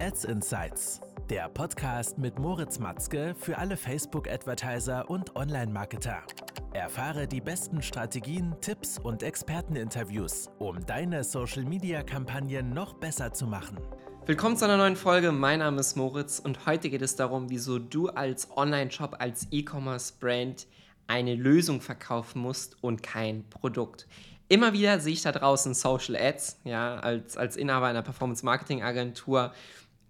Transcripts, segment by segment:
Ads Insights, der Podcast mit Moritz Matzke für alle Facebook-Advertiser und Online-Marketer. Erfahre die besten Strategien, Tipps und Experteninterviews, um deine Social-Media-Kampagnen noch besser zu machen. Willkommen zu einer neuen Folge. Mein Name ist Moritz und heute geht es darum, wieso du als Online-Shop, als E-Commerce-Brand eine Lösung verkaufen musst und kein Produkt. Immer wieder sehe ich da draußen Social Ads, ja, als, als Inhaber einer Performance-Marketing-Agentur,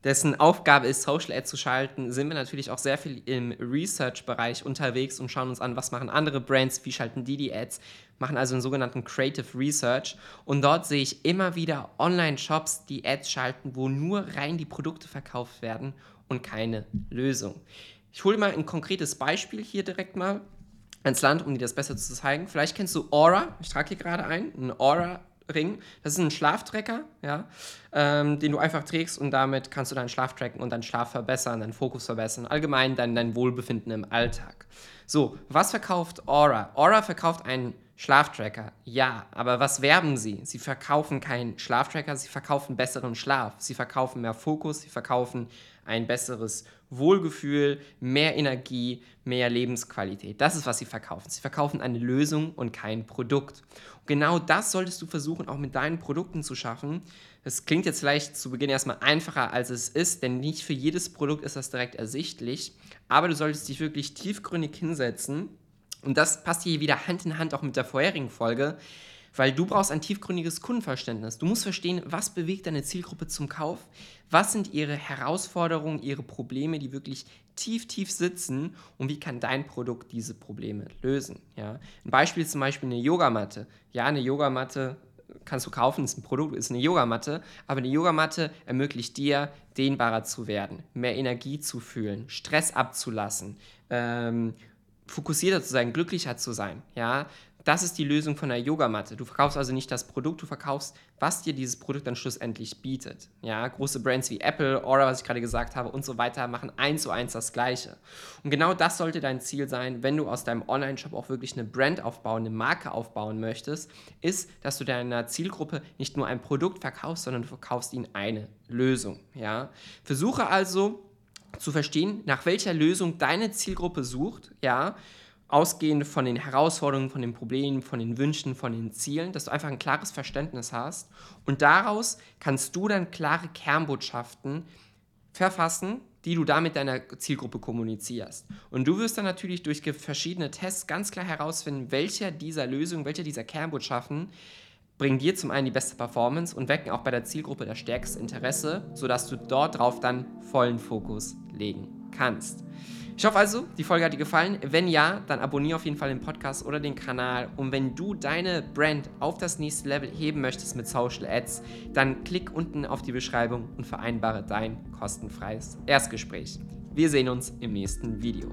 dessen Aufgabe ist, Social Ads zu schalten, sind wir natürlich auch sehr viel im Research-Bereich unterwegs und schauen uns an, was machen andere Brands, wie schalten die die Ads, machen also einen sogenannten Creative Research. Und dort sehe ich immer wieder Online-Shops, die Ads schalten, wo nur rein die Produkte verkauft werden und keine Lösung. Ich hole mal ein konkretes Beispiel hier direkt mal ans Land, um dir das besser zu zeigen. Vielleicht kennst du Aura, ich trage hier gerade ein, ein Aura Ring. Das ist ein Schlaftrecker, ja, ähm, den du einfach trägst und damit kannst du deinen Schlaf tracken und deinen Schlaf verbessern, deinen Fokus verbessern, allgemein dein, dein Wohlbefinden im Alltag. So, was verkauft Aura? Aura verkauft einen Schlaftracker, ja, aber was werben sie? Sie verkaufen keinen Schlaftracker, sie verkaufen besseren Schlaf, sie verkaufen mehr Fokus, sie verkaufen ein besseres Wohlgefühl, mehr Energie, mehr Lebensqualität. Das ist, was sie verkaufen. Sie verkaufen eine Lösung und kein Produkt. Und genau das solltest du versuchen, auch mit deinen Produkten zu schaffen. Das klingt jetzt vielleicht zu Beginn erstmal einfacher, als es ist, denn nicht für jedes Produkt ist das direkt ersichtlich. Aber du solltest dich wirklich tiefgründig hinsetzen. Und das passt hier wieder Hand in Hand auch mit der vorherigen Folge weil du brauchst ein tiefgründiges Kundenverständnis. Du musst verstehen, was bewegt deine Zielgruppe zum Kauf, was sind ihre Herausforderungen, ihre Probleme, die wirklich tief, tief sitzen und wie kann dein Produkt diese Probleme lösen. Ja? Ein Beispiel ist zum Beispiel eine Yogamatte. Ja, eine Yogamatte kannst du kaufen, ist ein Produkt, ist eine Yogamatte, aber eine Yogamatte ermöglicht dir, dehnbarer zu werden, mehr Energie zu fühlen, Stress abzulassen, ähm, fokussierter zu sein, glücklicher zu sein. Ja, das ist die Lösung von einer Yogamatte. Du verkaufst also nicht das Produkt, du verkaufst, was dir dieses Produkt dann schlussendlich bietet. Ja, große Brands wie Apple, Aura, was ich gerade gesagt habe und so weiter machen eins zu eins das Gleiche. Und genau das sollte dein Ziel sein, wenn du aus deinem Online-Shop auch wirklich eine Brand aufbauen, eine Marke aufbauen möchtest, ist, dass du deiner Zielgruppe nicht nur ein Produkt verkaufst, sondern du verkaufst ihnen eine Lösung. Ja, versuche also zu verstehen, nach welcher Lösung deine Zielgruppe sucht, ja, ausgehend von den Herausforderungen, von den Problemen, von den Wünschen, von den Zielen, dass du einfach ein klares Verständnis hast und daraus kannst du dann klare Kernbotschaften verfassen, die du damit deiner Zielgruppe kommunizierst. Und du wirst dann natürlich durch verschiedene Tests ganz klar herausfinden, welcher dieser Lösungen, welcher dieser Kernbotschaften bringen dir zum einen die beste Performance und wecken auch bei der Zielgruppe das stärkste Interesse, sodass du dort drauf dann vollen Fokus legen kannst. Ich hoffe also, die Folge hat dir gefallen. Wenn ja, dann abonniere auf jeden Fall den Podcast oder den Kanal. Und wenn du deine Brand auf das nächste Level heben möchtest mit Social Ads, dann klick unten auf die Beschreibung und vereinbare dein kostenfreies Erstgespräch. Wir sehen uns im nächsten Video.